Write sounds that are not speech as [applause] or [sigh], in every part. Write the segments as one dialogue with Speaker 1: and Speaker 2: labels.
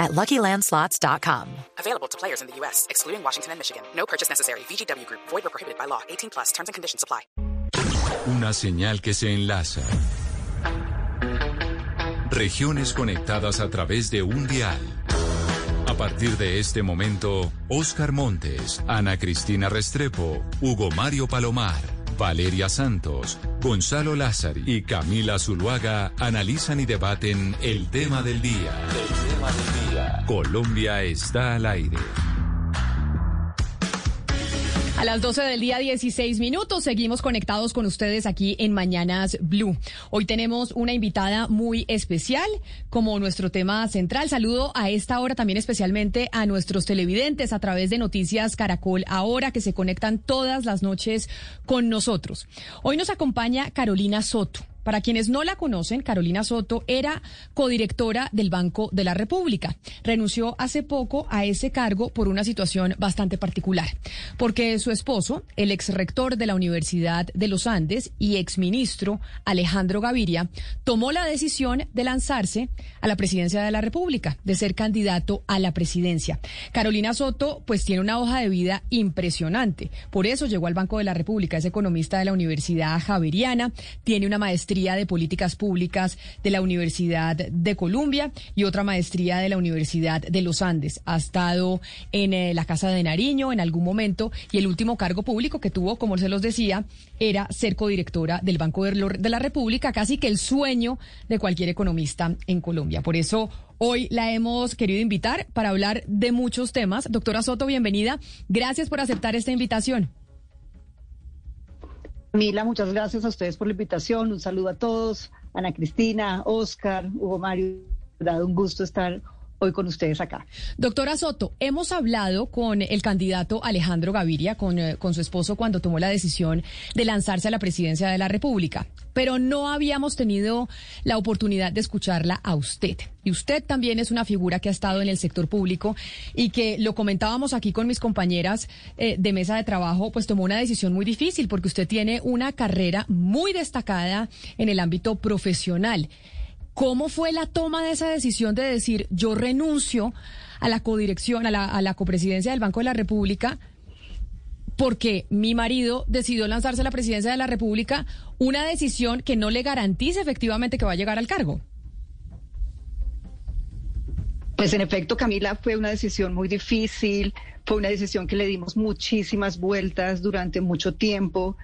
Speaker 1: at LuckyLandSlots.com.
Speaker 2: Available to players in the U.S., excluding Washington and Michigan. No purchase necessary. VGW Group. Void or prohibited by law. 18 plus. Terms and conditions apply.
Speaker 3: Una señal que se enlaza. Regiones conectadas a través de un dial. A partir de este momento, Oscar Montes, Ana Cristina Restrepo, Hugo Mario Palomar, Valeria Santos, Gonzalo Lázari y Camila Zuluaga analizan y debaten el tema del día. El tema del día. Colombia está al aire.
Speaker 4: A las 12 del día 16 minutos seguimos conectados con ustedes aquí en Mañanas Blue. Hoy tenemos una invitada muy especial como nuestro tema central. Saludo a esta hora también especialmente a nuestros televidentes a través de Noticias Caracol ahora que se conectan todas las noches con nosotros. Hoy nos acompaña Carolina Soto. Para quienes no la conocen, Carolina Soto era codirectora del Banco de la República. Renunció hace poco a ese cargo por una situación bastante particular, porque su esposo, el exrector de la Universidad de los Andes y exministro Alejandro Gaviria, tomó la decisión de lanzarse a la presidencia de la República, de ser candidato a la presidencia. Carolina Soto, pues tiene una hoja de vida impresionante. Por eso llegó al Banco de la República. Es economista de la Universidad Javeriana, tiene una maestría de Políticas Públicas de la Universidad de Columbia y otra maestría de la Universidad de los Andes. Ha estado en eh, la Casa de Nariño en algún momento y el último cargo público que tuvo, como se los decía, era ser codirectora del Banco de, de la República, casi que el sueño de cualquier economista en Colombia. Por eso Hoy la hemos querido invitar para hablar de muchos temas. Doctora Soto, bienvenida. Gracias por aceptar esta invitación.
Speaker 5: Mila, muchas gracias a ustedes por la invitación. Un saludo a todos. Ana Cristina, Oscar, Hugo Mario. Dado un gusto estar hoy con ustedes acá.
Speaker 4: Doctora Soto, hemos hablado con el candidato Alejandro Gaviria, con, eh, con, su esposo, cuando tomó la decisión de lanzarse a la presidencia de la República, pero no habíamos tenido la oportunidad de escucharla a usted. Y usted también es una figura que ha estado en el sector público y que lo comentábamos aquí con mis compañeras eh, de mesa de trabajo, pues tomó una decisión muy difícil porque usted tiene una carrera muy destacada en el ámbito profesional. ¿Cómo fue la toma de esa decisión de decir yo renuncio a la codirección, a la, a la copresidencia del Banco de la República? porque mi marido decidió lanzarse a la presidencia de la República, una decisión que no le garantiza efectivamente que va a llegar al cargo.
Speaker 5: Pues en efecto, Camila, fue una decisión muy difícil, fue una decisión que le dimos muchísimas vueltas durante mucho tiempo.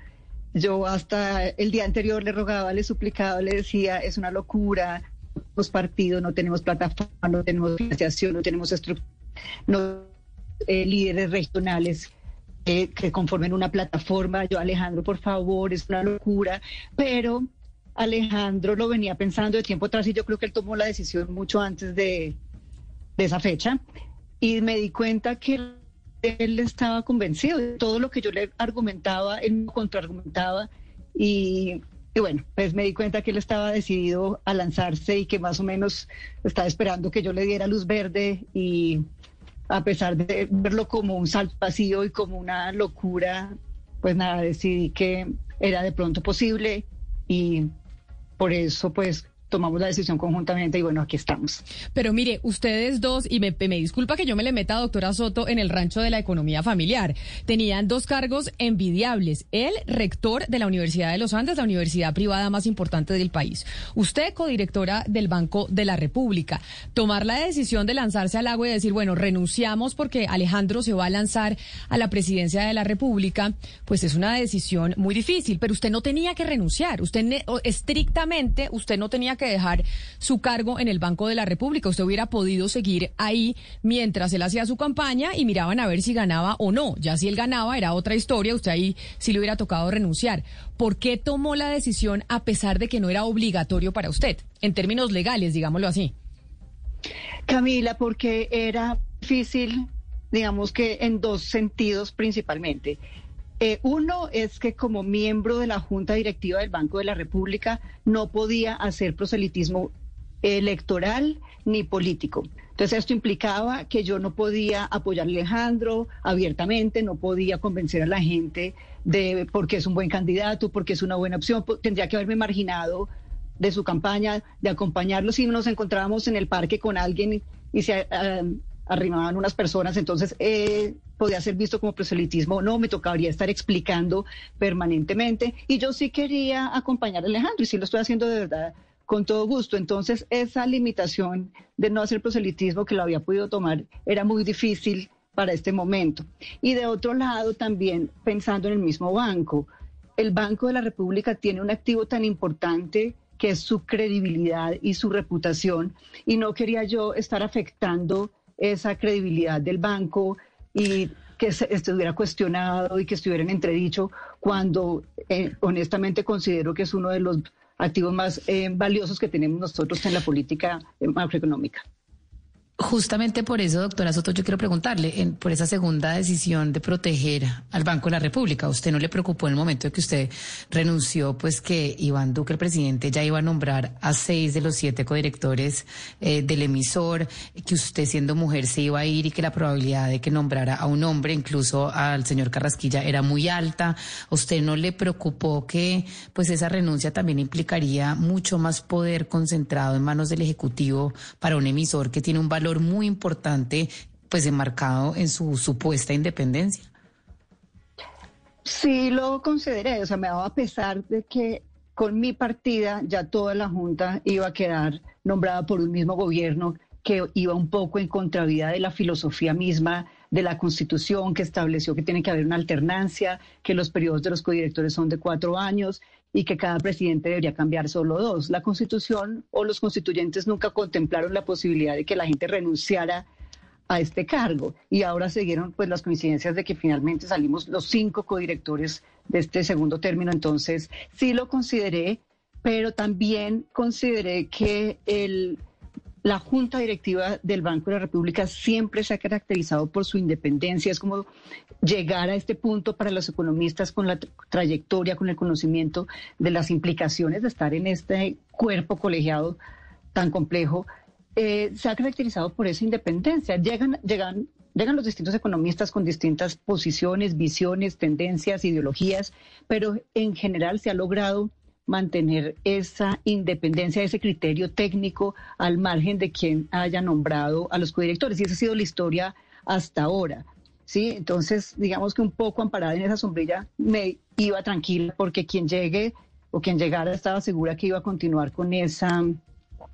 Speaker 5: Yo hasta el día anterior le rogaba, le suplicaba, le decía, es una locura, no tenemos partido, no tenemos plataforma, no tenemos financiación, no tenemos estructura, no eh, líderes regionales que conformen una plataforma. Yo, Alejandro, por favor, es una locura, pero Alejandro lo venía pensando de tiempo atrás y yo creo que él tomó la decisión mucho antes de, de esa fecha y me di cuenta que él estaba convencido de todo lo que yo le argumentaba, él me contraargumentaba y, y, bueno, pues me di cuenta que él estaba decidido a lanzarse y que más o menos estaba esperando que yo le diera luz verde y a pesar de verlo como un salto vacío y como una locura, pues nada, decidí que era de pronto posible y por eso pues tomamos la decisión conjuntamente y bueno, aquí estamos.
Speaker 4: Pero mire, ustedes dos, y me, disculpa que yo me le meta doctora Soto en el rancho de la economía familiar, tenían dos cargos envidiables. Él, rector de la Universidad de los Andes, la universidad privada más importante del país. Usted, codirectora del Banco de la República. Tomar la decisión de lanzarse al agua y decir, bueno, renunciamos porque Alejandro se va a lanzar a la presidencia de la República, pues es una decisión muy difícil, pero usted no tenía que renunciar. Usted estrictamente, usted no tenía que dejar su cargo en el Banco de la República. Usted hubiera podido seguir ahí mientras él hacía su campaña y miraban a ver si ganaba o no. Ya si él ganaba era otra historia, usted ahí sí le hubiera tocado renunciar. ¿Por qué tomó la decisión a pesar de que no era obligatorio para usted, en términos legales, digámoslo así?
Speaker 5: Camila, porque era difícil, digamos que en dos sentidos principalmente. Eh, uno es que como miembro de la Junta Directiva del Banco de la República no podía hacer proselitismo electoral ni político. Entonces esto implicaba que yo no podía apoyar a Alejandro abiertamente, no podía convencer a la gente de porque es un buen candidato, porque es una buena opción, tendría que haberme marginado de su campaña, de acompañarlo si nos encontrábamos en el parque con alguien y se ah, arrimaban unas personas, entonces eh, podía ser visto como proselitismo, no, me tocaría estar explicando permanentemente y yo sí quería acompañar a Alejandro y sí lo estoy haciendo de verdad con todo gusto. Entonces, esa limitación de no hacer proselitismo que lo había podido tomar era muy difícil para este momento. Y de otro lado, también pensando en el mismo banco, el Banco de la República tiene un activo tan importante que es su credibilidad y su reputación, y no quería yo estar afectando esa credibilidad del banco y que estuviera cuestionado y que estuviera en entredicho cuando eh, honestamente considero que es uno de los activos más eh, valiosos que tenemos nosotros en la política eh, macroeconómica.
Speaker 6: Justamente por eso, doctora Soto, yo quiero preguntarle, en, por esa segunda decisión de proteger al Banco de la República, ¿usted no le preocupó en el momento de que usted renunció, pues que Iván Duque, el presidente, ya iba a nombrar a seis de los siete codirectores eh, del emisor, que usted siendo mujer se iba a ir y que la probabilidad de que nombrara a un hombre, incluso al señor Carrasquilla, era muy alta? usted no le preocupó que pues esa renuncia también implicaría mucho más poder concentrado en manos del Ejecutivo para un emisor que tiene un valor muy importante, pues enmarcado en su supuesta independencia.
Speaker 5: Sí, lo consideré, o sea, me daba pesar de que con mi partida ya toda la Junta iba a quedar nombrada por un mismo gobierno que iba un poco en contravía de la filosofía misma de la Constitución que estableció que tiene que haber una alternancia, que los periodos de los codirectores son de cuatro años y que cada presidente debería cambiar solo dos. La Constitución o los constituyentes nunca contemplaron la posibilidad de que la gente renunciara a este cargo y ahora siguieron pues las coincidencias de que finalmente salimos los cinco codirectores de este segundo término. Entonces sí lo consideré, pero también consideré que el la Junta Directiva del Banco de la República siempre se ha caracterizado por su independencia. Es como llegar a este punto para los economistas con la trayectoria, con el conocimiento de las implicaciones de estar en este cuerpo colegiado tan complejo. Eh, se ha caracterizado por esa independencia. Llegan, llegan, llegan los distintos economistas con distintas posiciones, visiones, tendencias, ideologías, pero en general se ha logrado mantener esa independencia, ese criterio técnico al margen de quien haya nombrado a los codirectores. Y esa ha sido la historia hasta ahora. ¿sí? Entonces, digamos que un poco amparada en esa sombrilla me iba tranquila porque quien llegue o quien llegara estaba segura que iba a continuar con esa,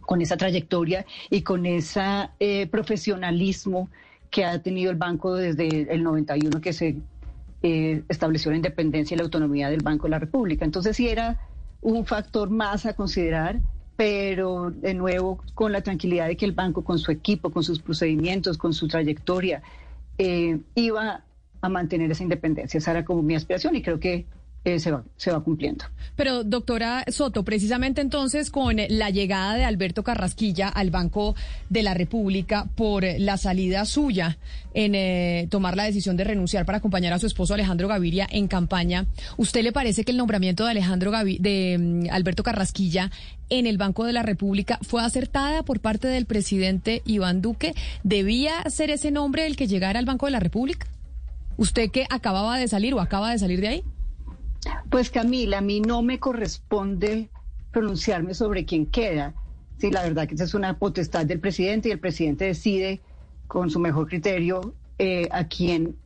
Speaker 5: con esa trayectoria y con ese eh, profesionalismo que ha tenido el banco desde el 91 que se eh, estableció la independencia y la autonomía del Banco de la República. Entonces, sí era un factor más a considerar, pero de nuevo con la tranquilidad de que el banco, con su equipo, con sus procedimientos, con su trayectoria, eh, iba a mantener esa independencia. Esa era como mi aspiración y creo que eh, se, va, se va cumpliendo.
Speaker 4: Pero, doctora Soto, precisamente entonces con la llegada de Alberto Carrasquilla al Banco de la República por la salida suya en eh, tomar la decisión de renunciar para acompañar a su esposo Alejandro Gaviria en campaña, ¿usted le parece que el nombramiento de Alejandro de mm, Alberto Carrasquilla en el Banco de la República fue acertada por parte del presidente Iván Duque? ¿Debía ser ese nombre el que llegara al Banco de la República? ¿Usted que acababa de salir o acaba de salir de ahí?
Speaker 5: Pues Camila, a mí no me corresponde pronunciarme sobre quién queda. Sí, la verdad que esa es una potestad del presidente y el presidente decide con su mejor criterio eh, a quién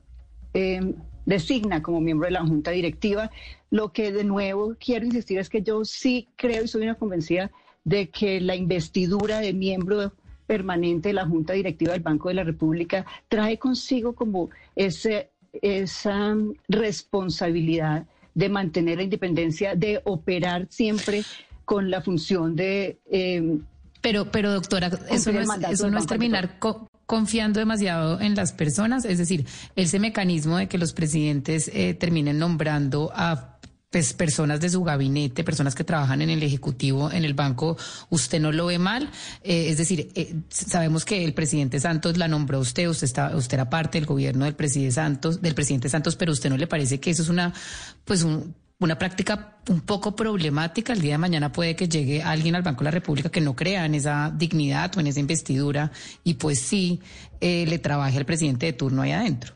Speaker 5: eh, designa como miembro de la junta directiva. Lo que de nuevo quiero insistir es que yo sí creo y soy una convencida de que la investidura de miembro permanente de la junta directiva del Banco de la República trae consigo como ese, esa responsabilidad de mantener la independencia, de operar siempre con la función de...
Speaker 6: Eh, pero, pero doctora, eso no es, eso no es terminar confiando demasiado en las personas, es decir, ese mecanismo de que los presidentes eh, terminen nombrando a pues, personas de su gabinete, personas que trabajan en el Ejecutivo, en el banco, ¿usted no lo ve mal? Eh, es decir, eh, sabemos que el presidente Santos la nombró usted, usted, está, usted era parte del gobierno del presidente Santos, del presidente Santos, pero ¿usted no le parece que eso es una, pues una práctica un poco problemática. El día de mañana puede que llegue alguien al Banco de la República que no crea en esa dignidad o en esa investidura y pues sí eh, le trabaje al presidente de turno ahí adentro.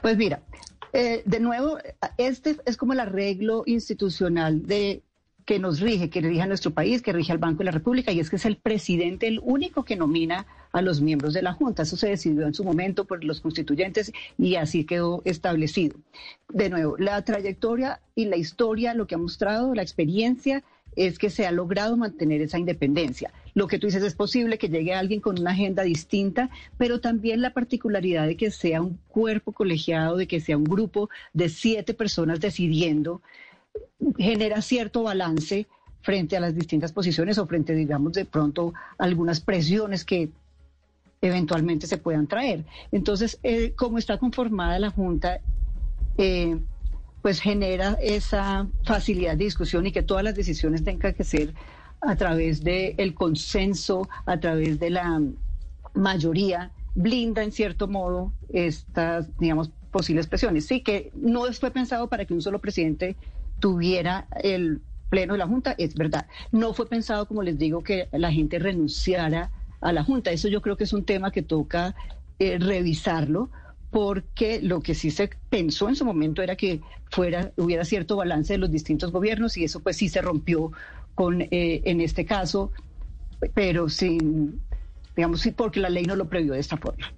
Speaker 5: Pues mira, eh, de nuevo, este es como el arreglo institucional de que nos rige, que rige a nuestro país, que rige al Banco de la República, y es que es el presidente el único que nomina a los miembros de la Junta. Eso se decidió en su momento por los constituyentes y así quedó establecido. De nuevo, la trayectoria y la historia, lo que ha mostrado, la experiencia, es que se ha logrado mantener esa independencia. Lo que tú dices es posible que llegue alguien con una agenda distinta, pero también la particularidad de que sea un cuerpo colegiado, de que sea un grupo de siete personas decidiendo, genera cierto balance frente a las distintas posiciones o frente, digamos, de pronto algunas presiones que eventualmente se puedan traer. Entonces, eh, como está conformada la Junta, eh, pues genera esa facilidad de discusión y que todas las decisiones tengan que ser a través del consenso, a través de la mayoría, blinda en cierto modo estas, digamos, posibles presiones. Sí, que no fue pensado para que un solo presidente tuviera el pleno de la Junta, es verdad. No fue pensado, como les digo, que la gente renunciara a la Junta. Eso yo creo que es un tema que toca eh, revisarlo porque lo que sí se pensó en su momento era que fuera hubiera cierto balance de los distintos gobiernos y eso pues sí se rompió con eh, en este caso, pero sin digamos sí porque la ley no lo previó de esta forma.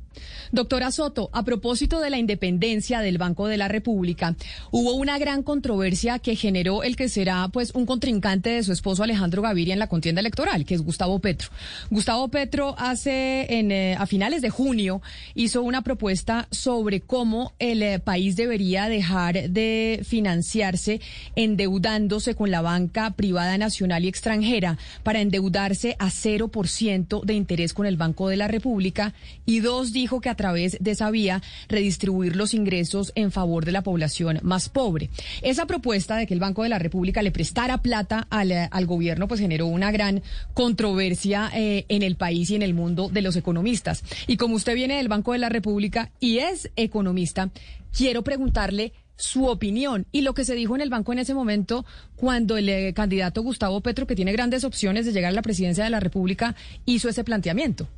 Speaker 4: Doctora Soto, a propósito de la independencia del Banco de la República, hubo una gran controversia que generó el que será pues un contrincante de su esposo Alejandro Gaviria en la contienda electoral, que es Gustavo Petro. Gustavo Petro hace eh, a finales de junio hizo una propuesta sobre cómo el eh, país debería dejar de financiarse endeudándose con la banca privada nacional y extranjera para endeudarse a 0% de interés con el Banco de la República y dos dijo que a través de esa vía redistribuir los ingresos en favor de la población más pobre. Esa propuesta de que el Banco de la República le prestara plata al, al gobierno pues generó una gran controversia eh, en el país y en el mundo de los economistas. Y como usted viene del Banco de la República y es economista, quiero preguntarle su opinión y lo que se dijo en el banco en ese momento cuando el eh, candidato Gustavo Petro, que tiene grandes opciones de llegar a la presidencia de la República, hizo ese planteamiento.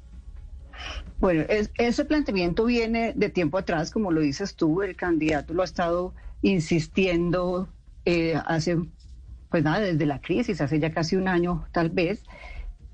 Speaker 5: Bueno, ese planteamiento viene de tiempo atrás, como lo dices tú, el candidato lo ha estado insistiendo eh, hace, pues nada, desde la crisis, hace ya casi un año tal vez,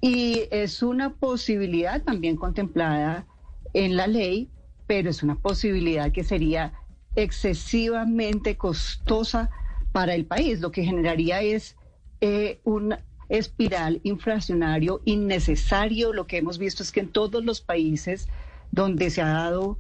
Speaker 5: y es una posibilidad también contemplada en la ley, pero es una posibilidad que sería excesivamente costosa para el país, lo que generaría es eh, un espiral inflacionario innecesario. Lo que hemos visto es que en todos los países donde se ha dado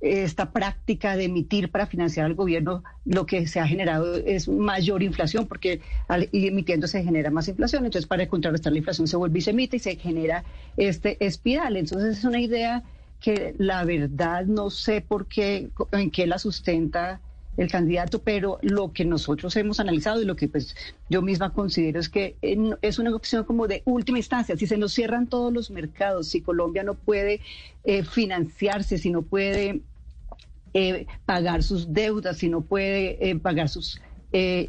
Speaker 5: esta práctica de emitir para financiar al gobierno, lo que se ha generado es mayor inflación, porque al ir emitiendo se genera más inflación. Entonces, para contrarrestar la inflación se vuelve y se emite y se genera este espiral. Entonces, es una idea que la verdad no sé por qué, en qué la sustenta el candidato, pero lo que nosotros hemos analizado y lo que pues yo misma considero es que es una opción como de última instancia. Si se nos cierran todos los mercados, si Colombia no puede eh, financiarse, si no puede eh, pagar sus deudas, si no puede eh, pagar sus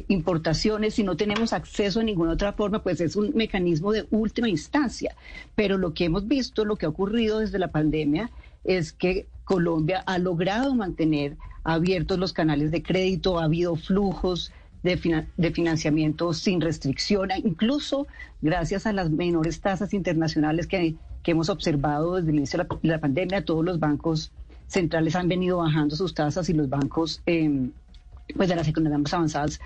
Speaker 5: importaciones, si no tenemos acceso a ninguna otra forma, pues es un mecanismo de última instancia. Pero lo que hemos visto, lo que ha ocurrido desde la pandemia, es que Colombia ha logrado mantener abiertos los canales de crédito, ha habido flujos de, financiamiento sin restricción, incluso gracias a las menores tasas internacionales que, hemos observado desde el inicio de la, pandemia, todos los bancos centrales han venido bajando sus tasas y los bancos em, pues de las economías avanzadas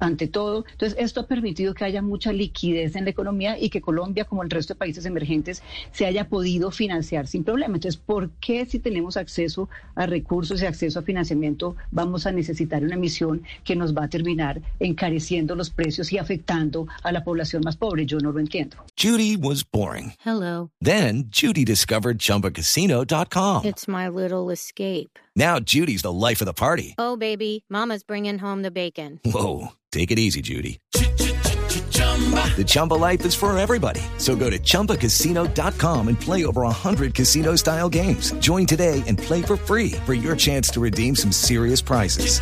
Speaker 5: ante todo. Entonces, esto ha permitido que haya mucha liquidez en la economía y que Colombia, como el resto de países emergentes, se haya podido financiar sin problema. Entonces, ¿por qué si tenemos acceso a recursos y acceso a financiamiento vamos a necesitar una emisión que nos va a terminar encareciendo los precios y afectando a la población más pobre? Yo no lo entiendo.
Speaker 7: Judy was boring.
Speaker 8: Hello.
Speaker 7: Then, Judy discovered chumbacasino.com.
Speaker 8: It's my little escape.
Speaker 7: Now, Judy's the life of the party.
Speaker 8: Oh, baby, Mama's bringing home the bacon.
Speaker 7: Whoa. Take it easy, Judy. The Chumba life is for everybody. So go to ChumbaCasino.com and play over 100 casino style games. Join today and play for free for your chance to redeem some serious prizes.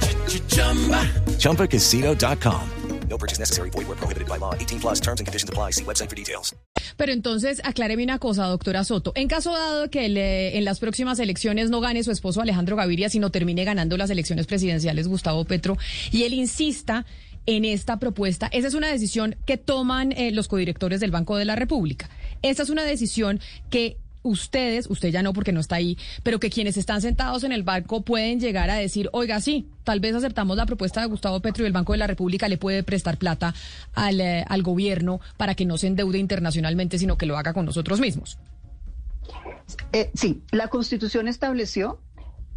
Speaker 7: ChumbaCasino.com.
Speaker 9: No purchase necessary. Void where prohibited by law. 18 plus terms and conditions apply. See website for details.
Speaker 4: Pero entonces, acláreme una cosa, doctora Soto. En caso dado que le, en las próximas elecciones no gane su esposo Alejandro Gaviria, sino termine ganando las elecciones presidenciales Gustavo Petro, y él insista en esta propuesta. Esa es una decisión que toman eh, los codirectores del Banco de la República. Esa es una decisión que ustedes, usted ya no porque no está ahí, pero que quienes están sentados en el banco pueden llegar a decir, oiga, sí, tal vez aceptamos la propuesta de Gustavo Petro y el Banco de la República le puede prestar plata al, eh, al gobierno para que no se endeude internacionalmente, sino que lo haga con nosotros mismos.
Speaker 5: Eh, sí, la Constitución estableció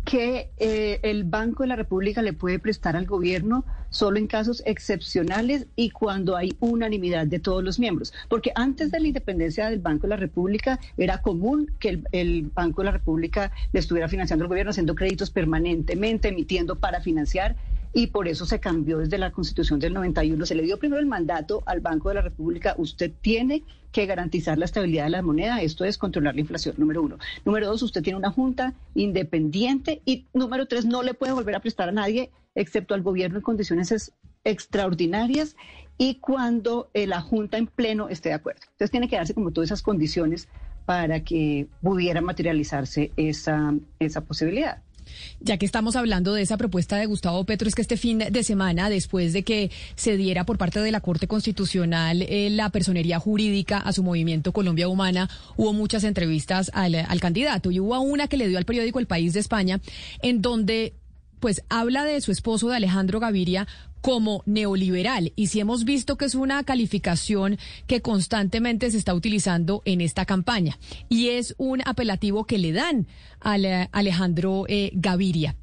Speaker 5: que eh, el Banco de la República le puede prestar al gobierno solo en casos excepcionales y cuando hay unanimidad de todos los miembros. Porque antes de la independencia del Banco de la República era común que el, el Banco de la República le estuviera financiando al gobierno, haciendo créditos permanentemente, emitiendo para financiar y por eso se cambió desde la Constitución del 91. Se le dio primero el mandato al Banco de la República, usted tiene que garantizar la estabilidad de la moneda, esto es controlar la inflación, número uno. Número dos, usted tiene una junta independiente y número tres, no le puede volver a prestar a nadie excepto al gobierno en condiciones extraordinarias y cuando eh, la junta en pleno esté de acuerdo. Entonces tiene que darse como todas esas condiciones para que pudiera materializarse esa, esa posibilidad.
Speaker 4: Ya que estamos hablando de esa propuesta de Gustavo Petro, es que este fin de semana, después de que se diera por parte de la Corte Constitucional eh, la personería jurídica a su movimiento Colombia Humana, hubo muchas entrevistas al, al candidato y hubo una que le dio al periódico El País de España, en donde pues habla de su esposo, de Alejandro Gaviria, como neoliberal. Y si hemos visto que es una calificación que constantemente se está utilizando en esta campaña. Y es un apelativo que le dan a Alejandro eh, Gaviria.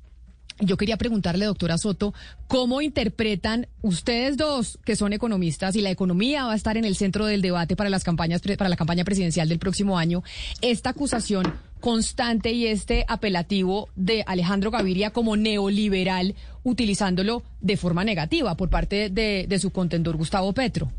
Speaker 4: Yo quería preguntarle, doctora Soto, ¿cómo interpretan ustedes dos, que son economistas, y la economía va a estar en el centro del debate para las campañas para la campaña presidencial del próximo año, esta acusación constante y este apelativo de Alejandro Gaviria como neoliberal, utilizándolo de forma negativa por parte de, su contendor Gustavo Petro?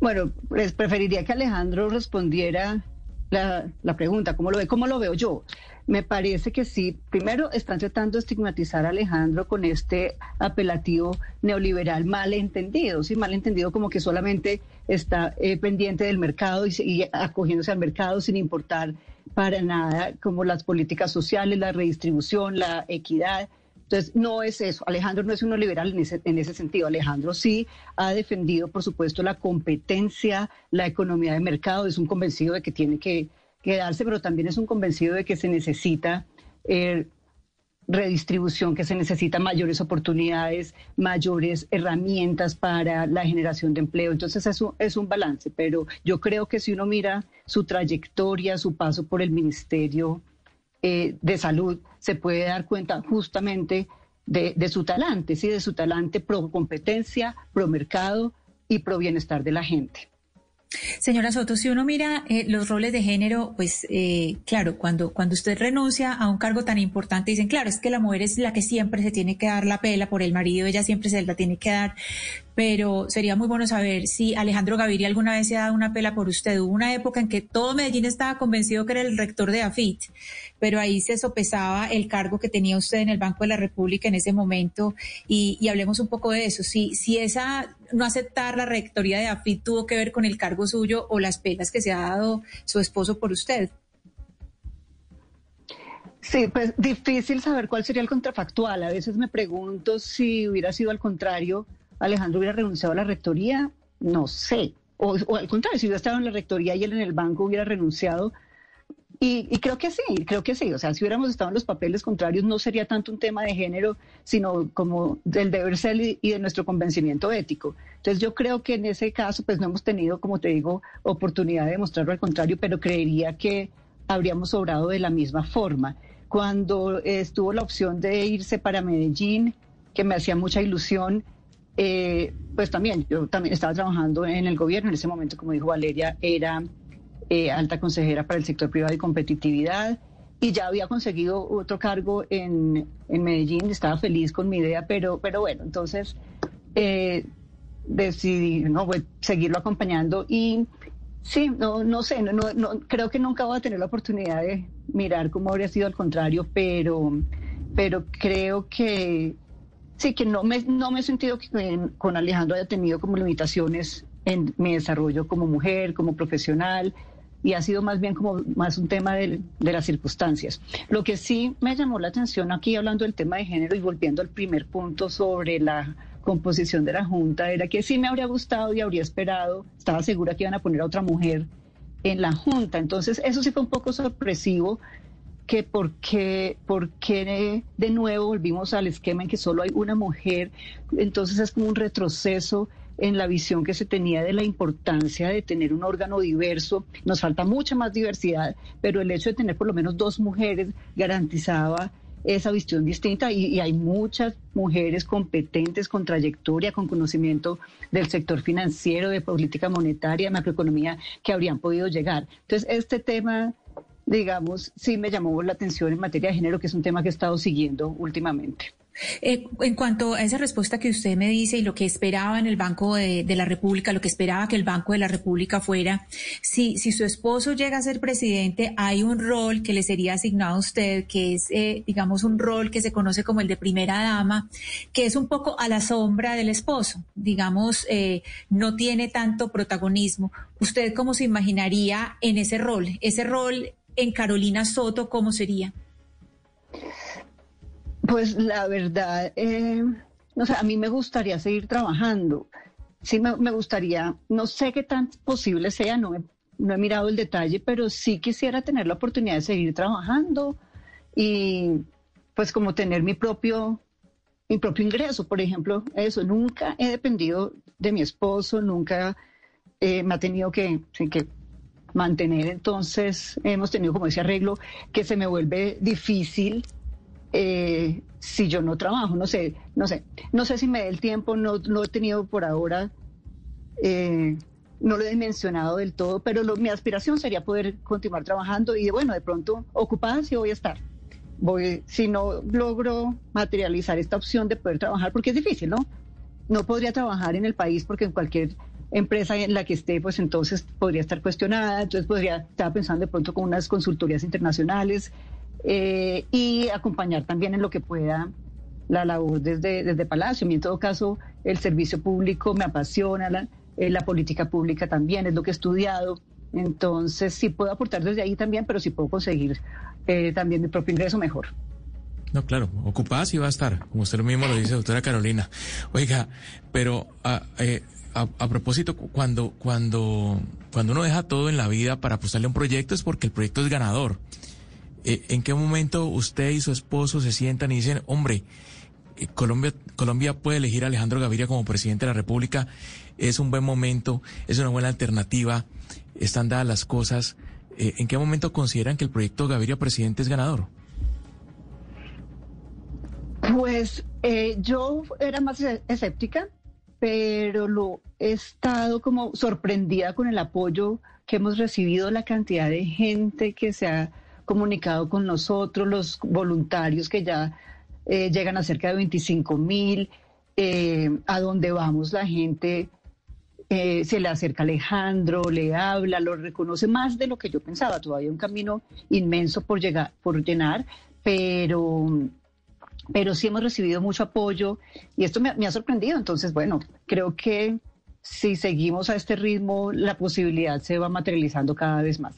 Speaker 5: Bueno, pues preferiría que Alejandro respondiera la, la, pregunta, ¿cómo lo ve? ¿Cómo lo veo yo? Me parece que sí. Primero, están tratando de estigmatizar a Alejandro con este apelativo neoliberal mal entendido, ¿sí? Mal entendido como que solamente está eh, pendiente del mercado y, y, acogiéndose al mercado sin importar para nada como las políticas sociales, la redistribución, la equidad. Entonces, no es eso. Alejandro no es uno liberal en ese, en ese sentido. Alejandro sí ha defendido, por supuesto, la competencia, la economía de mercado. Es un convencido de que tiene que quedarse, pero también es un convencido de que se necesita eh, redistribución, que se necesita mayores oportunidades, mayores herramientas para la generación de empleo. Entonces, eso es un balance. Pero yo creo que si uno mira su trayectoria, su paso por el Ministerio eh, de salud, se puede dar cuenta justamente de, de su talante, ¿sí? de su talante pro competencia, pro mercado y pro bienestar de la gente.
Speaker 10: Señora Soto, si uno mira eh, los roles de género, pues eh, claro, cuando, cuando usted renuncia a un cargo tan importante, dicen, claro, es que la mujer es la que siempre se tiene que dar la pela por el marido, ella siempre se la tiene que dar, pero sería muy bueno saber si Alejandro Gaviria alguna vez se ha dado una pela por usted. Hubo una época en que todo Medellín estaba convencido que era el rector de AFIT, pero ahí se sopesaba el cargo que tenía usted en el Banco de la República en ese momento y, y hablemos un poco de eso. Si, si esa no aceptar la rectoría de AFIT tuvo que ver con el cargo suyo o las pelas que se ha dado su esposo por usted.
Speaker 5: Sí, pues difícil saber cuál sería el contrafactual. A veces me pregunto si hubiera sido al contrario, Alejandro hubiera renunciado a la rectoría, no sé. O, o al contrario, si hubiera estado en la rectoría y él en el banco hubiera renunciado, y, y, creo que sí, creo que sí. O sea, si hubiéramos estado en los papeles contrarios, no sería tanto un tema de género, sino como del deber ser y de nuestro convencimiento ético. Entonces, yo creo que en ese caso, pues no hemos tenido, como te digo, oportunidad de demostrarlo al contrario, pero creería que habríamos obrado de la misma forma. Cuando estuvo la opción de irse para Medellín, que me hacía mucha ilusión, eh, pues también, yo también estaba trabajando en el gobierno en ese momento, como dijo Valeria, era eh, alta consejera para el sector privado y competitividad y ya había conseguido otro cargo en, en Medellín, estaba feliz con mi idea, pero, pero bueno, entonces eh, decidí no, pues, seguirlo acompañando y sí, no, no sé, no, no, creo que nunca voy a tener la oportunidad de mirar cómo habría sido al contrario, pero, pero creo que sí, que no me, no me he sentido que con Alejandro haya tenido como limitaciones en mi desarrollo como mujer, como profesional, y ha sido más bien como más un tema de, las circunstancias. Lo que sí me llamó la atención aquí hablando del tema de género y volviendo al primer punto sobre la composición de la Junta era que sí me habría gustado y habría esperado, estaba segura que iban a poner a otra mujer en la Junta. Entonces, eso sí fue un poco sorpresivo que por qué de nuevo volvimos al esquema en que solo hay una mujer. Entonces es como un retroceso en la visión que se tenía de la importancia de tener un órgano diverso. Nos falta mucha más diversidad, pero el hecho de tener por lo menos dos mujeres garantizaba esa visión distinta y, hay muchas mujeres competentes con trayectoria, con conocimiento del sector financiero, de política monetaria, macroeconomía, que habrían podido llegar. Entonces, este tema, digamos, sí me llamó la atención en materia de género, que es un tema que he estado siguiendo últimamente.
Speaker 10: Eh, en cuanto a esa respuesta que usted me dice y lo que esperaba en el Banco de, la República, lo que esperaba que el Banco de la República fuera, si, si su esposo llega a ser presidente, hay un rol que le sería asignado a usted, que es, eh, digamos, un rol que se conoce como el de primera dama, que es un poco a la sombra del esposo, digamos, eh, no tiene tanto protagonismo. ¿Usted cómo se imaginaría en ese rol? Ese rol en Carolina Soto, ¿cómo sería?
Speaker 5: Pues la verdad, eh, no sé, a mí me gustaría seguir trabajando. Sí, me, gustaría, no sé qué tan posible sea, no, no he mirado el detalle, pero sí quisiera tener la oportunidad de seguir trabajando y pues como tener mi propio mi propio ingreso, por ejemplo, eso, nunca he dependido de mi esposo, nunca eh, me ha tenido que, que mantener, entonces hemos tenido como ese arreglo que se me vuelve difícil eh, si yo no trabajo, no sé, no sé, no sé si me dé el tiempo, no, no he tenido por ahora, eh, no lo he mencionado del todo, pero mi aspiración sería poder continuar trabajando y bueno, de pronto ocupada sí voy a estar. Voy, si no logro materializar esta opción de poder trabajar, porque es difícil, ¿no? No podría trabajar en el país porque en cualquier empresa en la que esté, pues entonces podría estar cuestionada, entonces podría estar pensando de pronto con unas consultorías internacionales, eh, y acompañar también en lo que pueda la labor desde, desde Palacio. En todo caso, el servicio público me apasiona, la, eh, la política pública también, es lo que he estudiado. Entonces, sí puedo aportar desde ahí también, pero si puedo conseguir eh, también mi propio ingreso, mejor.
Speaker 11: No, claro, ocupada sí va a estar, como usted mismo lo dice, doctora Carolina. Oiga, pero a, a, a, propósito, cuando, cuando, cuando uno deja todo en la vida para apostarle a un proyecto es porque el proyecto es ganador. Eh, ¿En qué momento usted y su esposo se sientan y dicen, hombre, eh, Colombia, Colombia puede elegir a Alejandro Gaviria como presidente de la República? Es un buen momento, es una buena alternativa, están dadas las cosas. Eh, ¿En qué momento consideran que el proyecto Gaviria presidente es ganador?
Speaker 5: Pues yo era más escéptica, pero lo he estado como sorprendida con el apoyo que hemos recibido, la cantidad de gente que se ha comunicado con nosotros, los voluntarios que ya eh, llegan a cerca de 25 mil, eh, a donde vamos la gente eh, se le acerca Alejandro, le habla, lo reconoce más de lo que yo pensaba. Todavía un camino inmenso por llegar, por llenar, pero, pero sí hemos recibido mucho apoyo y esto me ha sorprendido. Entonces, bueno, creo que si seguimos a este ritmo, la posibilidad se va materializando cada vez más.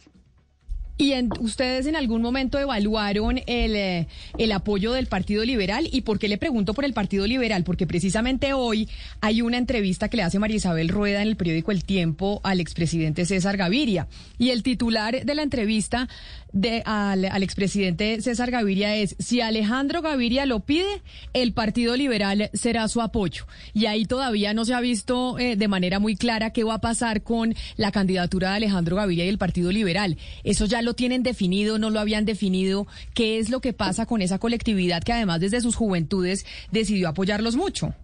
Speaker 4: ¿Y en, ustedes en algún momento evaluaron el, eh, el apoyo del Partido Liberal? ¿Y por qué le pregunto por el Partido Liberal? Porque precisamente hoy hay una entrevista que le hace María Isabel Rueda en el periódico El Tiempo al expresidente César Gaviria. Y el titular de la entrevista de, al, expresidente César Gaviria es, si Alejandro Gaviria lo pide, el Partido Liberal será su apoyo. Y ahí todavía no se ha visto eh, de manera muy clara qué va a pasar con la candidatura de Alejandro Gaviria y el Partido Liberal. Eso ya lo tienen definido, no lo habían definido. ¿Qué es lo que pasa con esa colectividad que además desde sus juventudes decidió apoyarlos mucho?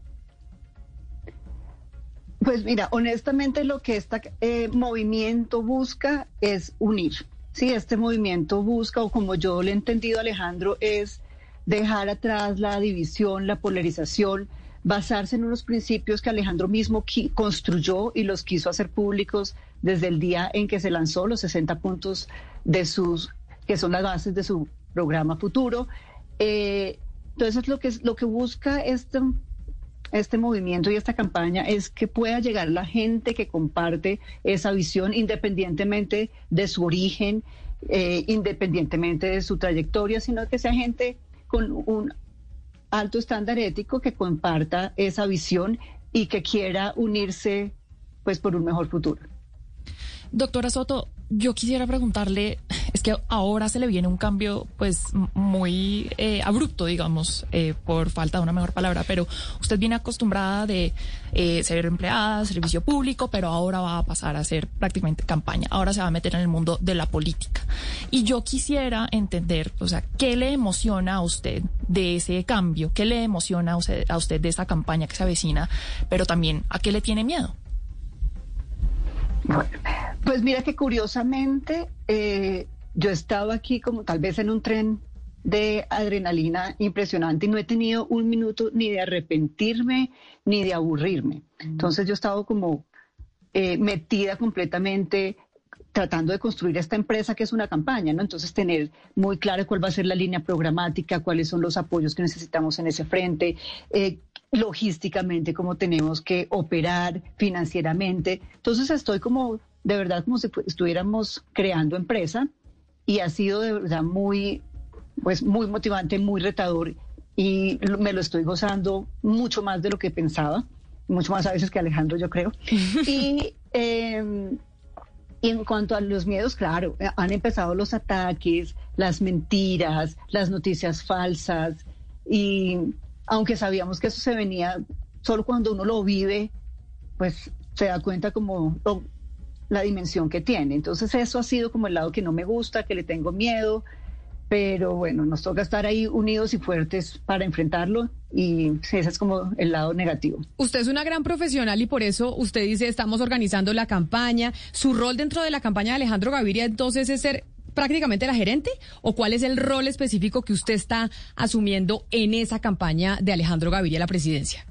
Speaker 5: Pues mira, honestamente lo que este eh, movimiento busca es unir. Sí, este movimiento busca, o como yo le he entendido, Alejandro, es dejar atrás la división, la polarización, basarse en unos principios que Alejandro mismo construyó y los quiso hacer públicos desde el día en que se lanzó los 60 puntos de sus, que son las bases de su programa futuro. Eh, entonces, lo que, lo que busca este, este movimiento y esta campaña es que pueda llegar la gente que comparte esa visión independientemente de su origen, eh, independientemente de su trayectoria, sino que sea gente con un alto estándar ético que comparta esa visión y que quiera unirse pues por un mejor futuro.
Speaker 12: Doctora Soto, yo quisiera preguntarle, es que ahora se le viene un cambio pues muy eh, abrupto, digamos, eh, por falta de una mejor palabra, pero usted viene acostumbrada de eh, ser empleada, servicio público, pero ahora va a pasar a ser prácticamente campaña, ahora se va a meter en el mundo de la política. Y yo quisiera entender, o sea, ¿qué le emociona a usted de ese cambio? ¿Qué le emociona a usted, a usted de esta campaña que se avecina? Pero también, ¿a qué le tiene miedo?
Speaker 5: Pues mira que curiosamente eh, yo he estado aquí como tal vez en un tren de adrenalina impresionante y no he tenido un minuto ni de arrepentirme ni de aburrirme. Entonces yo he estado como eh, metida completamente tratando de construir esta empresa que es una campaña, ¿no? Entonces tener muy claro cuál va a ser la línea programática, cuáles son los apoyos que necesitamos en ese frente, eh, logísticamente cómo tenemos que operar financieramente. Entonces estoy como de verdad como si estuviéramos creando empresa y ha sido de verdad muy pues muy motivante, muy retador y me lo estoy gozando mucho más de lo que pensaba, mucho más a veces que Alejandro yo creo. [laughs] y em, en cuanto a los miedos, claro, han empezado los ataques, las mentiras, las noticias falsas y aunque sabíamos que eso se venía, solo cuando uno lo vive, pues se da cuenta como la dimensión que tiene. Entonces eso ha sido como el lado que no me gusta, que le tengo miedo, pero bueno, nos toca estar ahí unidos y fuertes para enfrentarlo y ese es como el lado negativo.
Speaker 4: Usted es una gran profesional y por eso usted dice estamos organizando la campaña. ¿Su rol dentro de la campaña de Alejandro Gaviria entonces es ser prácticamente la gerente o cuál es el rol específico que usted está asumiendo en esa campaña de Alejandro Gaviria a la presidencia?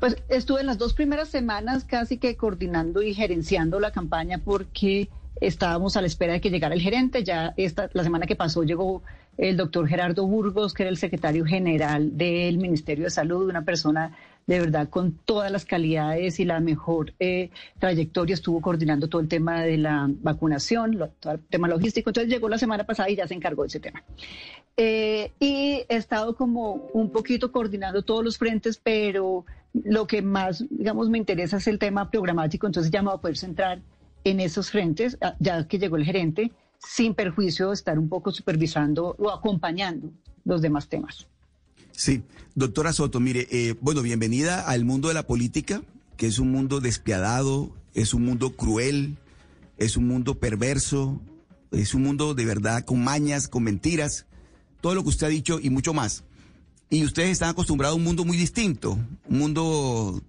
Speaker 5: Pues estuve en las dos primeras semanas casi que coordinando y gerenciando la campaña porque estábamos a la espera de que llegara el gerente. Ya esta, la semana que pasó llegó el doctor Gerardo Burgos, que era el secretario general del Ministerio de Salud, una persona de verdad con todas las calidades y la mejor eh, trayectoria, estuvo coordinando todo el tema de la vacunación, todo el tema logístico. Entonces llegó la semana pasada y ya se encargó de ese tema. Eh, y he estado como un poquito coordinando todos los frentes, pero lo que más, digamos, me interesa es el tema programático, entonces ya me voy a poder centrar en esos frentes, ah, ya que llegó el gerente, sin perjuicio de estar un poco supervisando o acompañando los demás temas.
Speaker 13: Sí, doctora Soto, mire, eh, bueno, bienvenida al mundo de la política, que es un mundo despiadado, es un mundo cruel, es un mundo perverso, es un mundo de verdad con mañas, con mentiras, todo lo que usted ha dicho y mucho más. Y ustedes están acostumbrados a un mundo muy distinto, un mundo,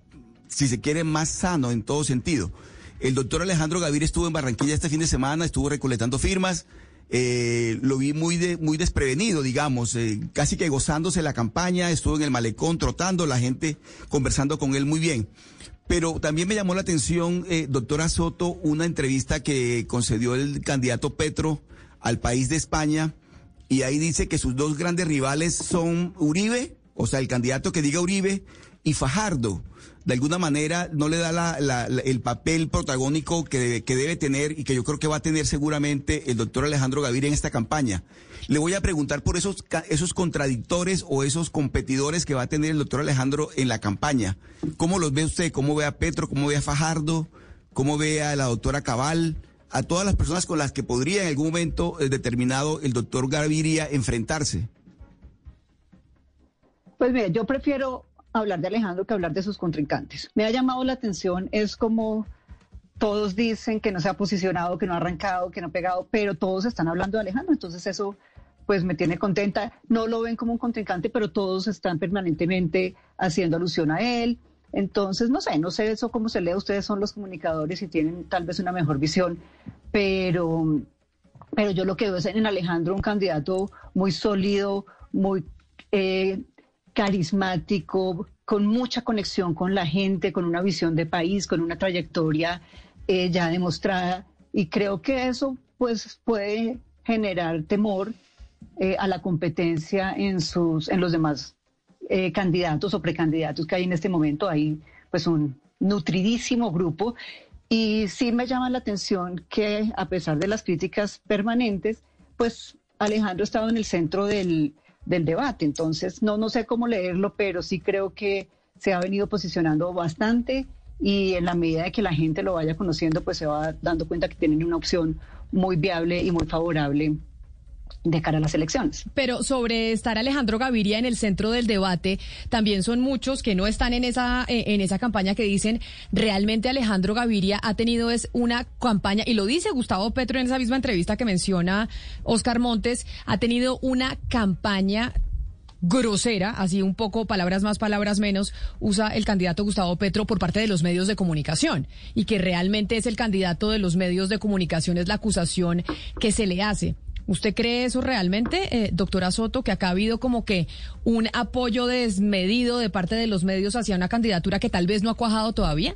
Speaker 13: si se quiere, más sano en todo sentido. El doctor Alejandro Gaviria estuvo en Barranquilla este fin de semana, estuvo recolectando firmas. Eh, lo vi muy, de, muy desprevenido, digamos, eh, casi que gozándose la campaña, estuvo en el malecón trotando, la gente conversando con él muy bien. Pero también me llamó la atención, eh, doctora Soto, una entrevista que concedió el candidato Petro al país de España, y ahí dice que sus dos grandes rivales son Uribe, o sea, el candidato que diga Uribe, y Fajardo de alguna manera no le da la, el papel protagónico que debe, que debe tener y que yo creo que va a tener seguramente el doctor Alejandro Gaviria en esta campaña. Le voy a preguntar por esos, esos contradictores o esos competidores que va a tener el doctor Alejandro en la campaña. ¿Cómo los ve usted? ¿Cómo ve a Petro? ¿Cómo ve a Fajardo? ¿Cómo ve a la doctora Cabal? A todas las personas con las que podría en algún momento eh, determinado el doctor Gaviria enfrentarse.
Speaker 5: Pues mire, yo prefiero hablar de Alejandro que hablar de sus contrincantes. Me ha llamado la atención, es como todos dicen que no se ha posicionado, que no ha arrancado, que no ha pegado, pero todos están hablando de Alejandro, entonces eso pues me tiene contenta. No lo ven como un contrincante, pero todos están permanentemente haciendo alusión a él. Entonces, no sé, no sé eso cómo se lee, ustedes son los comunicadores y tienen tal vez una mejor visión, pero, pero yo lo que veo es en Alejandro un candidato muy sólido, muy eh, carismático, con mucha conexión con la gente, con una visión de país, con una trayectoria eh, ya demostrada. Y creo que eso pues puede generar temor eh, a la competencia en, sus, en los demás eh, candidatos o precandidatos que hay en este momento. Hay pues un nutridísimo grupo. Y sí me llama la atención que a pesar de las críticas permanentes, pues Alejandro ha estado en el centro del, del debate. Entonces, no, no sé cómo leerlo, pero sí creo que se ha venido posicionando bastante y en la medida de que la gente lo vaya conociendo, pues se va dando cuenta que tienen una opción muy viable y muy favorable de cara a las elecciones.
Speaker 4: Pero sobre estar Alejandro Gaviria en el centro del debate, también son muchos que no están en esa eh, en esa campaña que dicen realmente Alejandro Gaviria ha tenido es una campaña y lo dice Gustavo Petro en esa misma entrevista que menciona Oscar Montes, ha tenido una campaña grosera, así un poco palabras más, palabras menos, usa el candidato Gustavo Petro por parte de los medios de comunicación y que realmente es el candidato de los medios de comunicación, es la acusación que se le hace. ¿Usted cree eso realmente, eh, doctora Soto, que acá ha habido como que un apoyo desmedido de parte de los medios hacia una candidatura que tal vez no ha cuajado todavía?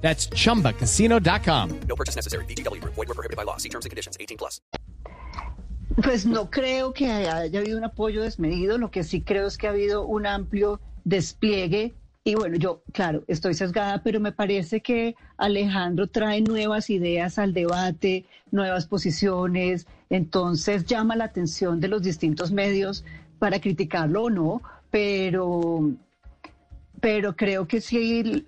Speaker 14: That's chumbacasino.com.
Speaker 9: No purchase necessary. BGW. Void were prohibited by law. See terms and conditions 18 plus.
Speaker 5: Pues no creo que haya habido un apoyo desmedido. Lo que sí creo es que ha habido un amplio despliegue. Y bueno, yo, claro, estoy sesgada, pero me parece que Alejandro trae nuevas ideas al debate, nuevas posiciones. Entonces llama la atención de los distintos medios para criticarlo o no, pero, pero creo que sí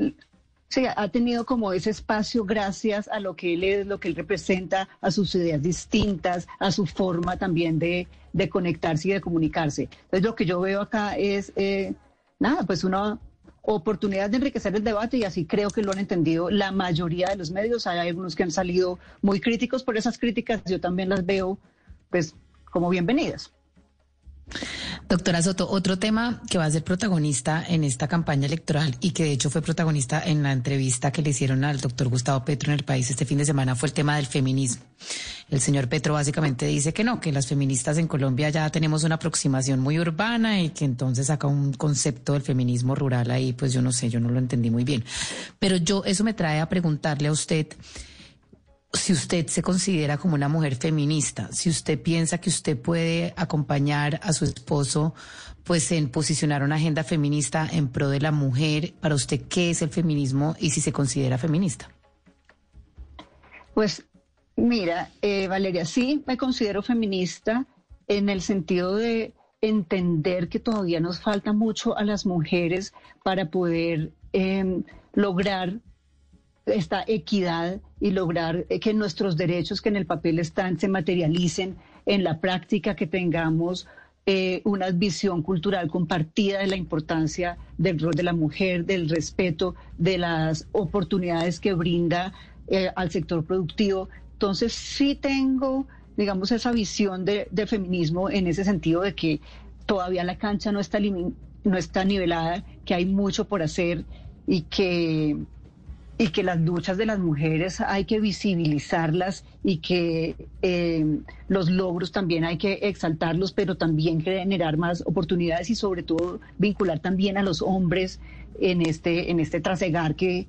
Speaker 5: Sí, ha tenido como ese espacio gracias a lo que él es, lo que él representa, a sus ideas distintas, a su forma también de, de conectarse y de comunicarse. Entonces lo que yo veo acá es, eh, nada, pues una oportunidad de enriquecer el debate y así creo que lo han entendido la mayoría de los medios. Hay algunos que han salido muy críticos por esas críticas, yo también las veo pues como bienvenidas.
Speaker 6: Doctora Soto, otro tema que va a ser protagonista en esta campaña electoral y que de hecho fue protagonista en la entrevista que le hicieron al doctor Gustavo Petro en el país este fin de semana fue el tema del feminismo. El señor Petro básicamente dice que no, que las feministas en Colombia ya tenemos una aproximación muy urbana y que entonces saca un concepto del feminismo rural ahí, pues yo no sé, yo no lo entendí muy bien. Pero yo, eso me trae a preguntarle a usted si usted se considera como una mujer feminista, si usted piensa que usted puede acompañar a su esposo pues en posicionar una agenda feminista en pro de la mujer, para usted qué es el feminismo y si se considera feminista.
Speaker 5: Pues mira, eh, Valeria, sí me considero feminista en el sentido de entender que todavía nos falta mucho a las mujeres para poder em, lograr esta equidad y lograr eh, que nuestros derechos que en el papel están se materialicen en la práctica, que tengamos eh, una visión cultural compartida de la importancia del rol de la mujer, del respeto, de las oportunidades que brinda eh, al sector productivo. Entonces sí tengo, digamos, esa visión de, feminismo en ese sentido de que todavía la cancha no está, no está nivelada, que hay mucho por hacer y que y que las luchas de las mujeres hay que visibilizarlas y que eh, los logros también hay que exaltarlos, pero también generar más oportunidades y sobre todo vincular también a los hombres en este, en este trasegar que,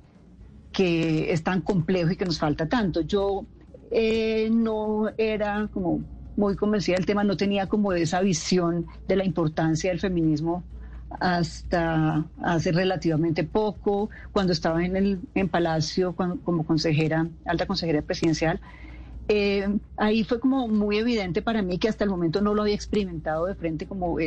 Speaker 5: que es tan complejo y que nos falta tanto. Yo eh, no era como muy convencida del tema, no tenía como esa visión de la importancia del feminismo hasta hace relativamente poco, cuando estaba en el en Palacio como consejera, alta consejera presidencial. Eh, ahí fue como muy evidente para mí que hasta el momento no lo había experimentado de frente como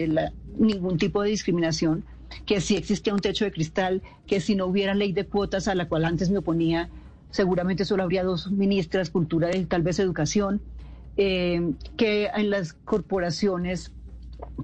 Speaker 5: ningún tipo de discriminación, que sí existía un techo de cristal, que si no hubiera ley de cuotas a la cual antes me oponía, seguramente solo habría dos ministras, cultura y tal vez educación, eh, que en las corporaciones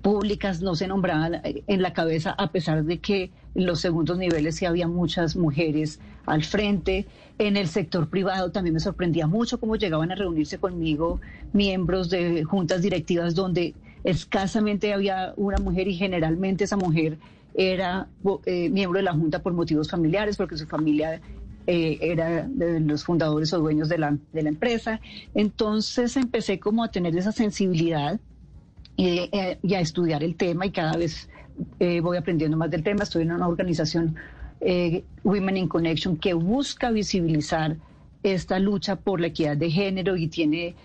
Speaker 5: públicas no se nombraban en la cabeza, a pesar de que en los segundos niveles sí había muchas mujeres al frente. En el sector privado también me sorprendía mucho cómo llegaban a reunirse conmigo miembros de juntas directivas donde escasamente había una mujer y generalmente esa mujer era eh, miembro de la junta por motivos familiares, porque su familia eh, era de los fundadores o dueños de la, de la empresa. Entonces empecé como a tener esa sensibilidad eh, y, a estudiar el tema y cada vez eh, voy aprendiendo más del tema. Estoy en una organización, eh, Women in Connection, que busca visibilizar esta lucha por la equidad de género y tiene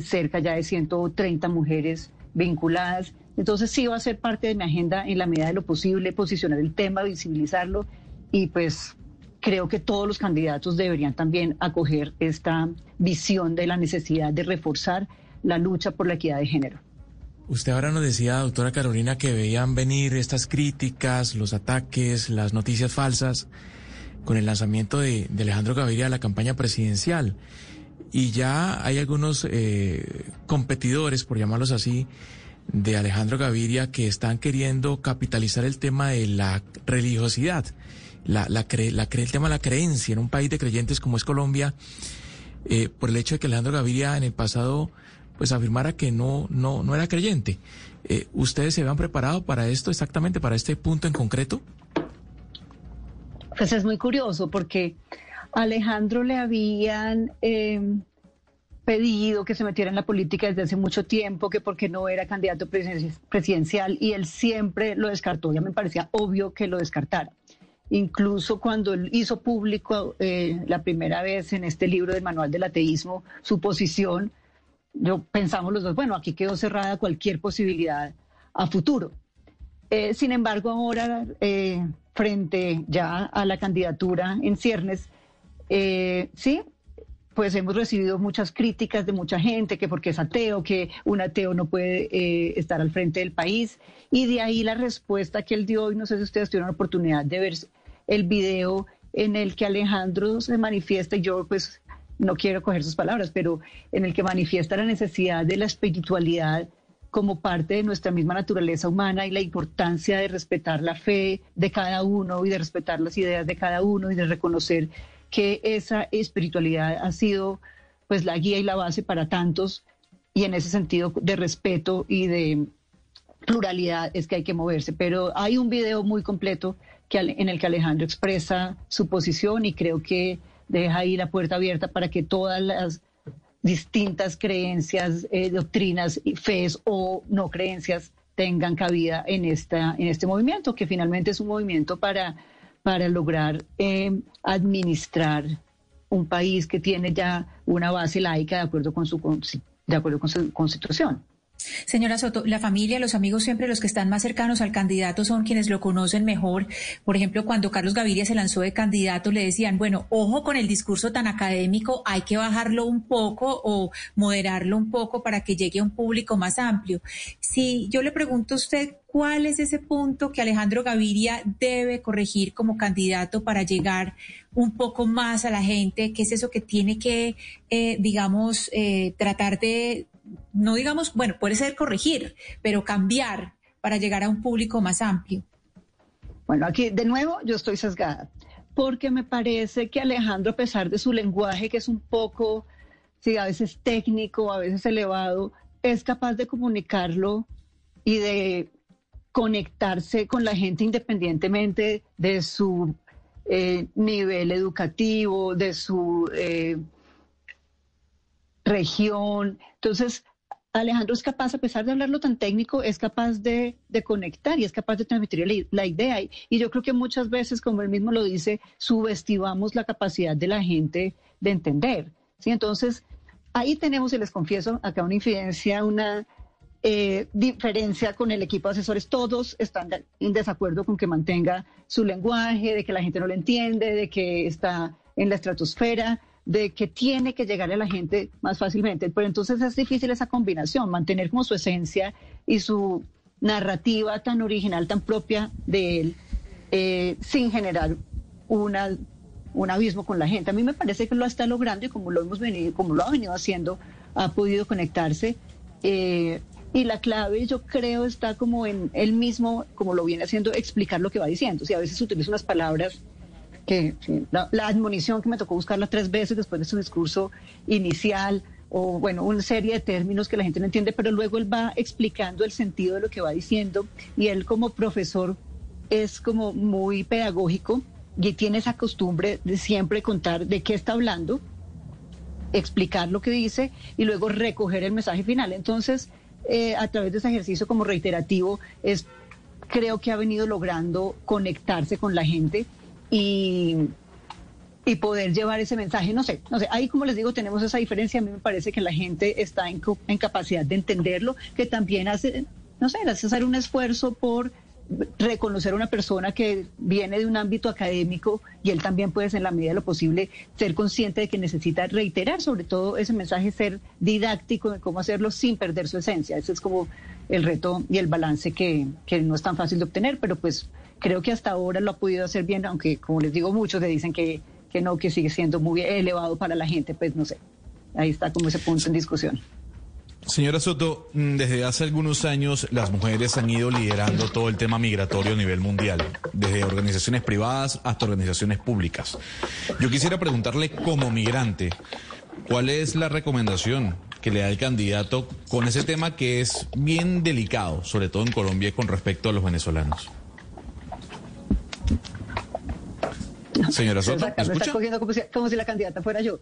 Speaker 5: cerca ya de 130 mujeres vinculadas. Entonces sí va a ser parte de mi agenda en la medida de lo posible, posicionar el tema, visibilizarlo y pues creo que todos los candidatos deberían también acoger esta visión de la necesidad de reforzar la lucha por la equidad de género.
Speaker 11: Usted ahora nos decía, doctora Carolina, que veían venir estas críticas, los ataques, las noticias falsas con el lanzamiento de, Alejandro Gaviria a la campaña presidencial. Y ya hay algunos eh, competidores, por llamarlos así, de Alejandro Gaviria que están queriendo capitalizar el tema de la religiosidad, la, la, el tema de la creencia en un país de creyentes como es Colombia, eh, por el hecho de que Alejandro Gaviria en el pasado pues afirmara que no, no, no era creyente. Eh, ¿Ustedes se habían preparado para esto exactamente, para este punto en concreto?
Speaker 5: Pues es muy curioso porque a Alejandro le habían em, pedido que se metiera en la política desde hace mucho tiempo, que porque no era candidato presidencial y él siempre lo descartó. Ya me parecía obvio que lo descartara. Incluso cuando él hizo público eh, la primera vez en este libro del Manual del Ateísmo su posición, yo pensamos los dos, bueno, aquí quedó cerrada cualquier posibilidad a futuro. Eh, sin embargo, ahora, eh, frente ya a la candidatura en ciernes, eh, sí, pues hemos recibido muchas críticas de mucha gente, que porque es ateo, que un ateo no puede estar al frente del país. Y de ahí la respuesta que él dio, y no sé si ustedes tuvieron la oportunidad de ver el video en el que Alejandro se manifiesta, y yo pues no quiero coger sus palabras, pero en el que manifiesta la necesidad de la espiritualidad como parte de nuestra misma naturaleza humana y la importancia de respetar la fe de cada uno y de respetar las ideas de cada uno y de reconocer que esa espiritualidad ha sido pues la guía y la base para tantos y en ese sentido de respeto y de pluralidad es que hay que moverse. Pero hay un video muy completo que, en el que Alejandro expresa su posición y creo que deja ahí la puerta abierta para que todas las distintas creencias, eh, doctrinas, fees o no creencias tengan cabida en, esta, en este movimiento, que finalmente es un movimiento para, para lograr eh, administrar un país que tiene ya una base laica de acuerdo con su, de acuerdo con su constitución.
Speaker 10: Señora Soto, la familia, los amigos, siempre los que están más cercanos al candidato son quienes lo conocen mejor. Por ejemplo, cuando Carlos Gaviria se lanzó de candidato, le decían, bueno, ojo con el discurso tan académico, hay que bajarlo un poco o moderarlo un poco para que llegue a un público más amplio. Si yo le pregunto a usted, ¿cuál es ese punto que Alejandro Gaviria debe corregir como candidato para llegar un poco más a la gente? ¿Qué es eso que tiene que, eh, digamos, eh, tratar de no digamos, bueno, puede ser corregir, pero cambiar para llegar a un público más amplio?
Speaker 5: Bueno, aquí de nuevo yo estoy sesgada, porque me parece que Alejandro, a pesar de su lenguaje, que es un poco, sí, a veces técnico, a veces elevado, es capaz de comunicarlo y de conectarse con la gente independientemente de su eh, nivel educativo, de su eh, región. Entonces, Alejandro es capaz, a pesar de hablarlo tan técnico, es capaz de, conectar y es capaz de transmitir la, la idea. Y, y, yo creo que muchas veces, como él mismo lo dice, subestimamos la capacidad de la gente de entender. ¿sí? Entonces, ahí tenemos, y les confieso, acá una infidencia, una eh, diferencia con el equipo de asesores. Todos están en desacuerdo con que mantenga su lenguaje, de que la gente no lo entiende, de que está en la estratosfera de que tiene que llegar a la gente más fácilmente. Pero entonces es difícil esa combinación, mantener como su esencia y su narrativa tan original, tan propia de él, eh, sin generar una, un abismo con la gente. A mí me parece que lo está logrando y como lo hemos venido, como lo ha venido haciendo, ha podido conectarse. Eh, y la clave, yo creo, está como en él mismo, como lo viene haciendo, explicar lo que va diciendo. Si a veces utiliza unas palabras que la, admonición que me tocó buscarla tres veces después de su discurso inicial, o bueno, una serie de términos que la gente no entiende, pero luego él va explicando el sentido de lo que va diciendo y él como profesor es como muy pedagógico y tiene esa costumbre de siempre contar de qué está hablando, explicar lo que dice y luego recoger el mensaje final. Entonces, eh, a través de ese ejercicio como reiterativo, es creo que ha venido logrando conectarse con la gente y, poder llevar ese mensaje. No sé, no sé, ahí como les digo, tenemos esa diferencia. A mí me parece que la gente está en, en capacidad de entenderlo, que también hace, no sé, hace hacer un esfuerzo por reconocer a una persona que viene de un ámbito académico y él también puede, en la medida de lo posible, ser consciente de que necesita reiterar sobre todo ese mensaje, ser didáctico de cómo hacerlo sin perder su esencia. Ese es como el reto y el balance que, que no es tan fácil de obtener, pero pues Creo que hasta ahora lo ha podido hacer bien, aunque como les digo, muchos le dicen que, que no, que sigue siendo muy elevado para la gente, pues no sé. Ahí está como ese punto en discusión.
Speaker 15: Señora Soto, mm, desde hace algunos años las mujeres han ido liderando todo el tema migratorio a nivel mundial, desde organizaciones privadas hasta organizaciones públicas. Yo quisiera preguntarle como migrante, ¿cuál es la recomendación que le da el candidato con ese tema que es bien delicado, sobre todo en Colombia con respecto a los venezolanos? [laughs] Señora Soto, ¿me
Speaker 5: escucha? está cogiendo como si, como si la candidata fuera yo.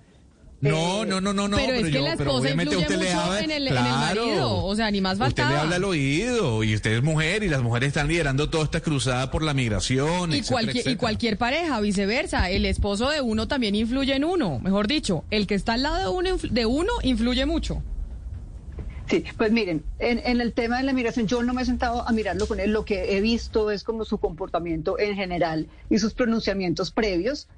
Speaker 15: No, no, no, no, no.
Speaker 4: Pero, es que la esposa influye mucho le habla, en, el, claro, en, el, marido. O sea, ni más faltaba.
Speaker 15: Usted le habla al oído y usted es mujer y las mujeres están liderando toda esta cruzada por la migración.
Speaker 4: Y, cualquier, y cualquier pareja, viceversa. El esposo de uno también influye en uno. Mejor dicho, el que está al lado de uno, de uno influye mucho.
Speaker 5: Sí, pues miren, en, el tema de la migración, yo no me he sentado a mirarlo con él. Lo que he visto es como su comportamiento en general y sus pronunciamientos previos.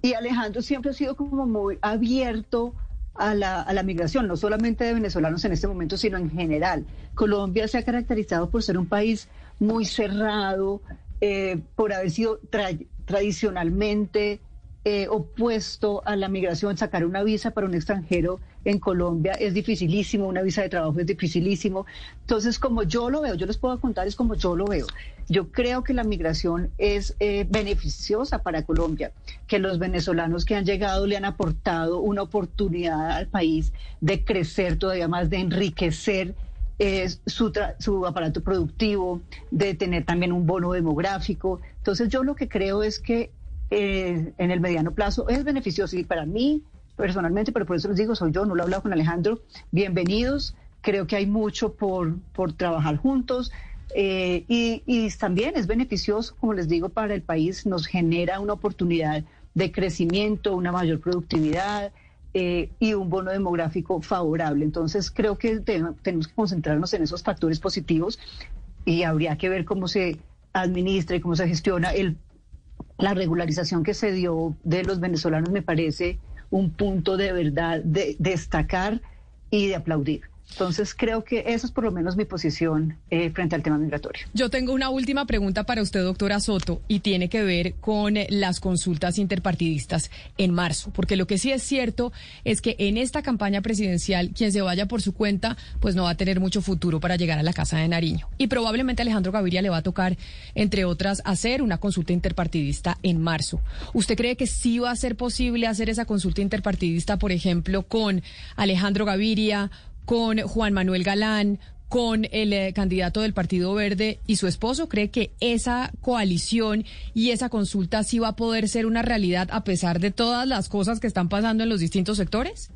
Speaker 5: Y Alejandro siempre ha sido como muy abierto a la, a la migración, no solamente de venezolanos en este momento, sino en general. Colombia se ha caracterizado por ser un país muy cerrado, eh, por haber sido tradicionalmente eh, opuesto a la migración, sacar una visa para un extranjero en Colombia es dificilísimo, una visa de trabajo es dificilísimo. Entonces, como yo lo veo, yo les puedo contar, es como yo lo veo. Yo creo que la migración es eh, beneficiosa para Colombia, que los venezolanos que han llegado le han aportado una oportunidad al país de crecer todavía más, de enriquecer eh, su, su, aparato productivo, de tener también un bono demográfico. Entonces yo lo que creo es que eh, en el mediano plazo es beneficioso y para mí personalmente, pero por eso les digo, soy yo, no lo he hablado con Alejandro, bienvenidos, creo que hay mucho por, por trabajar juntos. Eh, y, también es beneficioso, como les digo, para el país, nos genera una oportunidad de crecimiento, una mayor productividad eh, y un bono demográfico favorable. Entonces, creo que tenemos que concentrarnos en esos factores positivos y habría que ver cómo se administra y cómo se gestiona el la regularización que se dio de los venezolanos me parece un punto de verdad de destacar y de aplaudir. Entonces creo que esa es por lo menos mi posición eh, frente al tema migratorio.
Speaker 4: Yo tengo una última pregunta para usted, doctora Soto, y tiene que ver con eh, las consultas interpartidistas en marzo, porque lo que sí es cierto es que en esta campaña presidencial quien se vaya por su cuenta, pues no va a tener mucho futuro para llegar a la Casa de Nariño. Y probablemente Alejandro Gaviria le va a tocar, entre otras, hacer una consulta interpartidista en marzo. ¿Usted cree que sí va a ser posible hacer esa consulta interpartidista, por ejemplo, con Alejandro Gaviria? Con Juan Manuel Galán, con el eh, candidato del Partido Verde y su esposo? ¿Cree que esa coalición y esa consulta sí va a poder ser una realidad a pesar de todas las cosas que están pasando en los distintos sectores?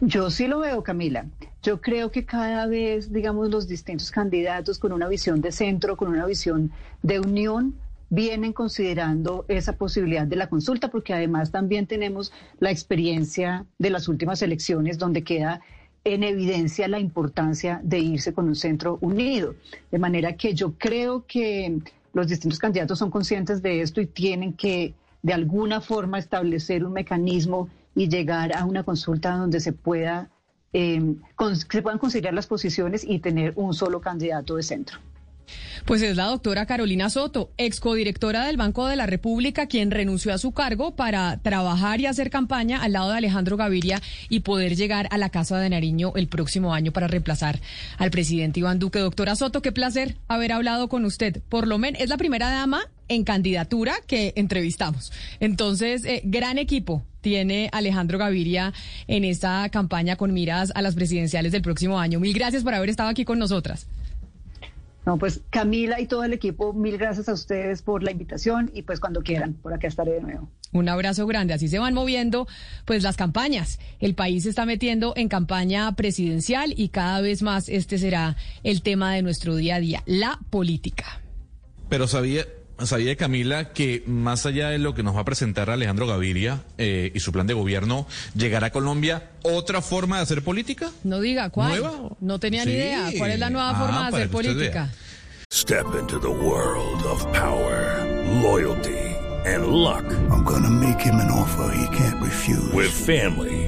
Speaker 5: Yo sí lo veo, Camila. Yo creo que cada vez, digamos, los distintos candidatos con una visión de centro, con una visión de unión, vienen considerando esa posibilidad de la consulta, porque además también tenemos la experiencia de las últimas elecciones donde queda en evidencia la importancia de irse con un centro unido. De manera que yo creo que los distintos candidatos son conscientes de esto y tienen que de alguna forma establecer un mecanismo y llegar a una consulta donde se pueda eh, se puedan considerar las posiciones y tener un solo candidato de centro.
Speaker 4: Pues es la doctora Carolina Soto, ex codirectora del Banco de la República, quien renunció a su cargo para trabajar y hacer campaña al lado de Alejandro Gaviria y poder llegar a la Casa de Nariño el próximo año para reemplazar al presidente Iván Duque. Doctora Soto, qué placer haber hablado con usted. Por lo menos es la primera dama en candidatura que entrevistamos. Entonces, eh, gran equipo tiene Alejandro Gaviria en esta campaña con miras a las presidenciales del próximo año. Mil gracias por haber estado aquí con nosotras.
Speaker 5: No, pues Camila y todo el equipo, mil gracias a ustedes por la invitación y pues cuando quieran, por acá estaré de nuevo.
Speaker 4: Un abrazo grande. Así se van moviendo pues las campañas. El país se está metiendo en campaña presidencial y cada vez más este será el tema de nuestro día a día, la política.
Speaker 15: Pero sabía, sabía Camila que más allá de lo que nos va a presentar Alejandro Gaviria eh, y su plan de gobierno, llegará a Colombia otra forma de hacer política.
Speaker 4: No diga cuál. No tenía ni idea. ¿Cuál es la nueva
Speaker 15: Ah,
Speaker 4: forma de hacer política?
Speaker 16: Step into the world of power, loyalty, and luck. I'm gonna make him an offer he can't refuse. With family,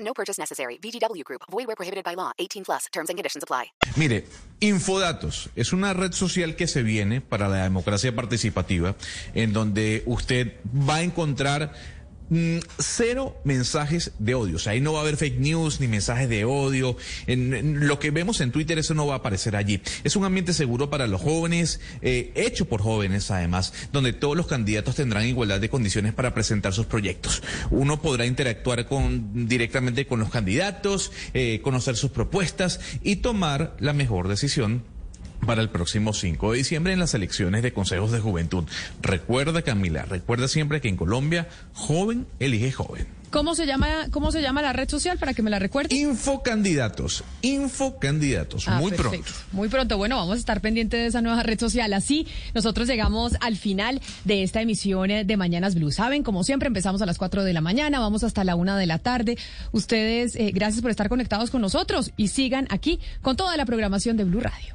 Speaker 2: No purchase necessary. VGW Group. Void where prohibited by law. 18 plus. Terms and conditions apply.
Speaker 15: Mire, Infodatos es una red social que se viene para la democracia participativa, en donde usted va a encontrar mm, cero mensajes de odio. O sea, ahí no va a haber fake news ni mensajes de odio. En, en lo que vemos en Twitter, eso no va a aparecer allí. Es un ambiente seguro para los jóvenes, eh, hecho por jóvenes además, donde todos los candidatos tendrán igualdad de condiciones para presentar sus proyectos. Uno podrá interactuar con, directamente con los candidatos, eh, conocer sus propuestas y tomar la mejor decisión para el próximo 5 de diciembre en las elecciones de consejos de juventud. Recuerda, Camila, recuerda siempre que en Colombia, joven elige joven.
Speaker 4: ¿Cómo se llama, cómo se llama la red social para que me la recuerde?
Speaker 15: Infocandidatos, infocandidatos,
Speaker 4: Ah,
Speaker 15: muy
Speaker 4: perfecto.
Speaker 15: pronto.
Speaker 4: Muy pronto. Bueno, vamos a estar pendientes de esa nueva red social. Así, nosotros llegamos al final de esta emisión eh, de Mañanas Blue. Saben, como siempre, empezamos a las 4 de la mañana, vamos hasta la 1 de la tarde. Ustedes, eh, gracias por estar conectados con nosotros y sigan aquí con toda la programación de Blue Radio.